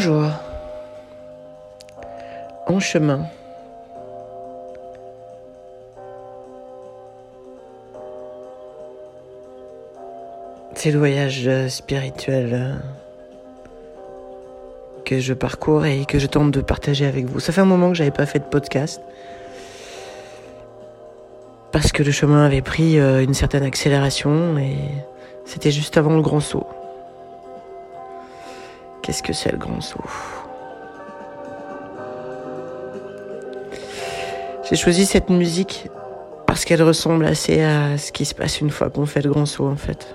Bonjour. En chemin. C'est le voyage euh, spirituel euh, que je parcours et que je tente de partager avec vous. Ça fait un moment que j'avais pas fait de podcast parce que le chemin avait pris euh, une certaine accélération et c'était juste avant le grand saut. Qu'est-ce que c'est le grand saut J'ai choisi cette musique parce qu'elle ressemble assez à ce qui se passe une fois qu'on fait le grand saut en fait.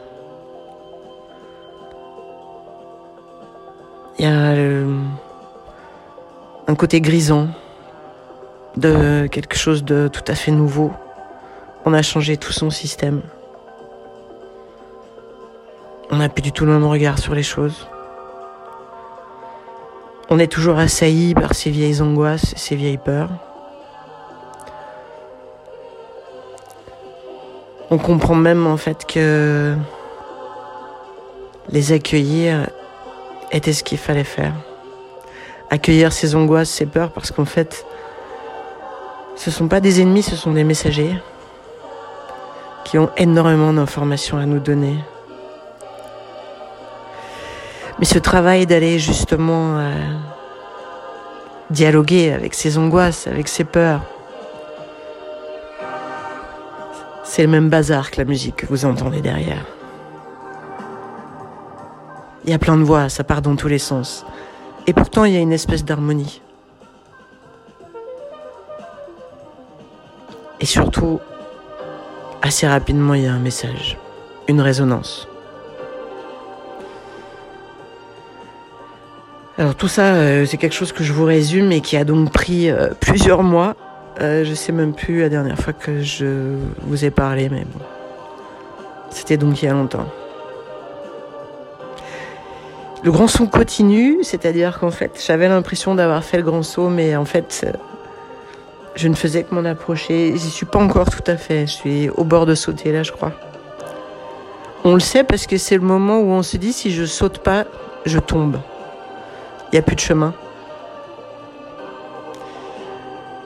Il y a euh, un côté grisant de quelque chose de tout à fait nouveau. On a changé tout son système. On n'a plus du tout le même regard sur les choses. On est toujours assailli par ces vieilles angoisses, ces vieilles peurs. On comprend même en fait que les accueillir était ce qu'il fallait faire. Accueillir ces angoisses, ces peurs, parce qu'en fait, ce ne sont pas des ennemis, ce sont des messagers qui ont énormément d'informations à nous donner. Mais ce travail d'aller justement euh, dialoguer avec ses angoisses, avec ses peurs, c'est le même bazar que la musique que vous entendez derrière. Il y a plein de voix, ça part dans tous les sens. Et pourtant, il y a une espèce d'harmonie. Et surtout, assez rapidement, il y a un message, une résonance. Alors tout ça, euh, c'est quelque chose que je vous résume et qui a donc pris euh, plusieurs mois. Euh, je sais même plus la dernière fois que je vous ai parlé, mais bon. C'était donc il y a longtemps. Le grand saut continue, c'est-à-dire qu'en fait, j'avais l'impression d'avoir fait le grand saut, mais en fait, je ne faisais que m'en approcher. J'y suis pas encore tout à fait. Je suis au bord de sauter là, je crois. On le sait parce que c'est le moment où on se dit si je saute pas, je tombe. Il n'y a plus de chemin.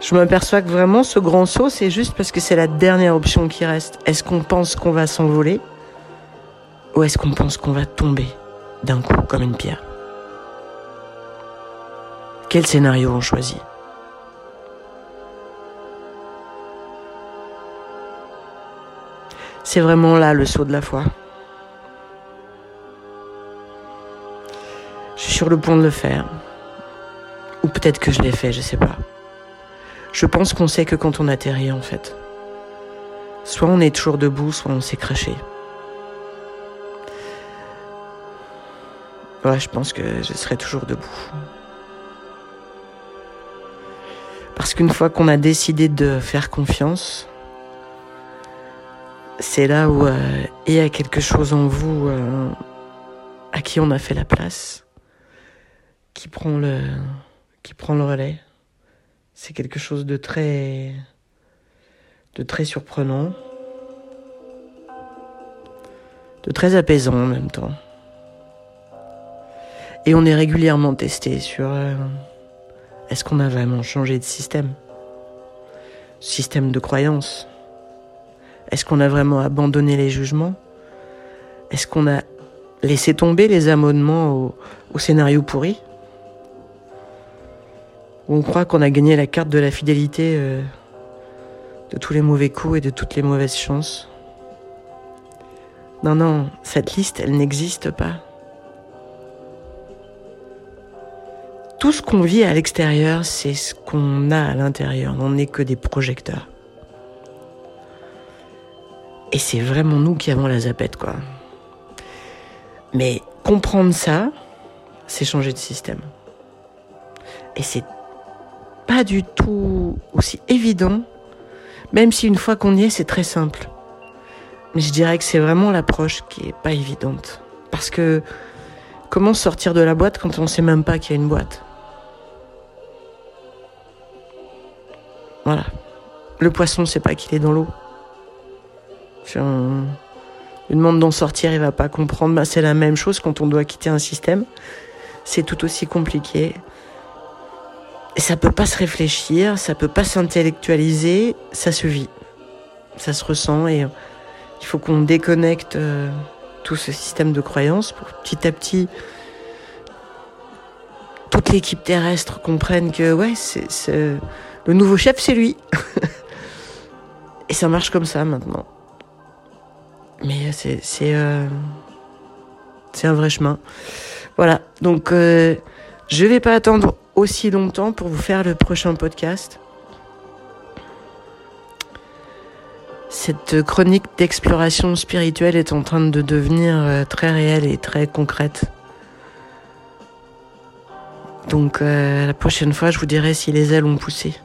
Je m'aperçois que vraiment ce grand saut, c'est juste parce que c'est la dernière option qui reste. Est-ce qu'on pense qu'on va s'envoler ou est-ce qu'on pense qu'on va tomber d'un coup comme une pierre? Quel scénario on choisit? C'est vraiment là le saut de la foi. Sur le point de le faire. Ou peut-être que je l'ai fait, je sais pas. Je pense qu'on sait que quand on atterrit en fait. Soit on est toujours debout, soit on s'est craché. Ouais, je pense que je serai toujours debout. Parce qu'une fois qu'on a décidé de faire confiance, c'est là où euh, il y a quelque chose en vous euh, à qui on a fait la place qui prend le, qui prend le relais. C'est quelque chose de très, de très surprenant, de très apaisant en même temps. Et on est régulièrement testé sur euh, est-ce qu'on a vraiment changé de système, système de croyance. Est-ce qu'on a vraiment abandonné les jugements? Est-ce qu'on a laissé tomber les amendements au, au scénario pourri? On croit qu'on a gagné la carte de la fidélité euh, de tous les mauvais coups et de toutes les mauvaises chances. Non, non, cette liste, elle n'existe pas. Tout ce qu'on vit à l'extérieur, c'est ce qu'on a à l'intérieur. On n'est que des projecteurs. Et c'est vraiment nous qui avons la zapette, quoi. Mais comprendre ça, c'est changer de système. Et c'est pas du tout aussi évident, même si une fois qu'on y est, c'est très simple. Mais je dirais que c'est vraiment l'approche qui est pas évidente. Parce que comment sortir de la boîte quand on sait même pas qu'il y a une boîte? Voilà. Le poisson sait pas qu'il est dans l'eau. Si lui demande d'en sortir, il va pas comprendre. Bah, c'est la même chose quand on doit quitter un système. c'est tout aussi compliqué. Ça peut pas se réfléchir, ça peut pas s'intellectualiser, ça se vit. Ça se ressent et il faut qu'on déconnecte euh, tout ce système de croyances pour petit à petit toute l'équipe terrestre comprenne que ouais, c'est le nouveau chef, c'est lui. et ça marche comme ça maintenant. Mais c'est c'est euh, c'est un vrai chemin. Voilà. Donc euh, je vais pas attendre aussi longtemps pour vous faire le prochain podcast. Cette chronique d'exploration spirituelle est en train de devenir euh, très réelle et très concrète. Donc euh, la prochaine fois, je vous dirai si les ailes ont poussé.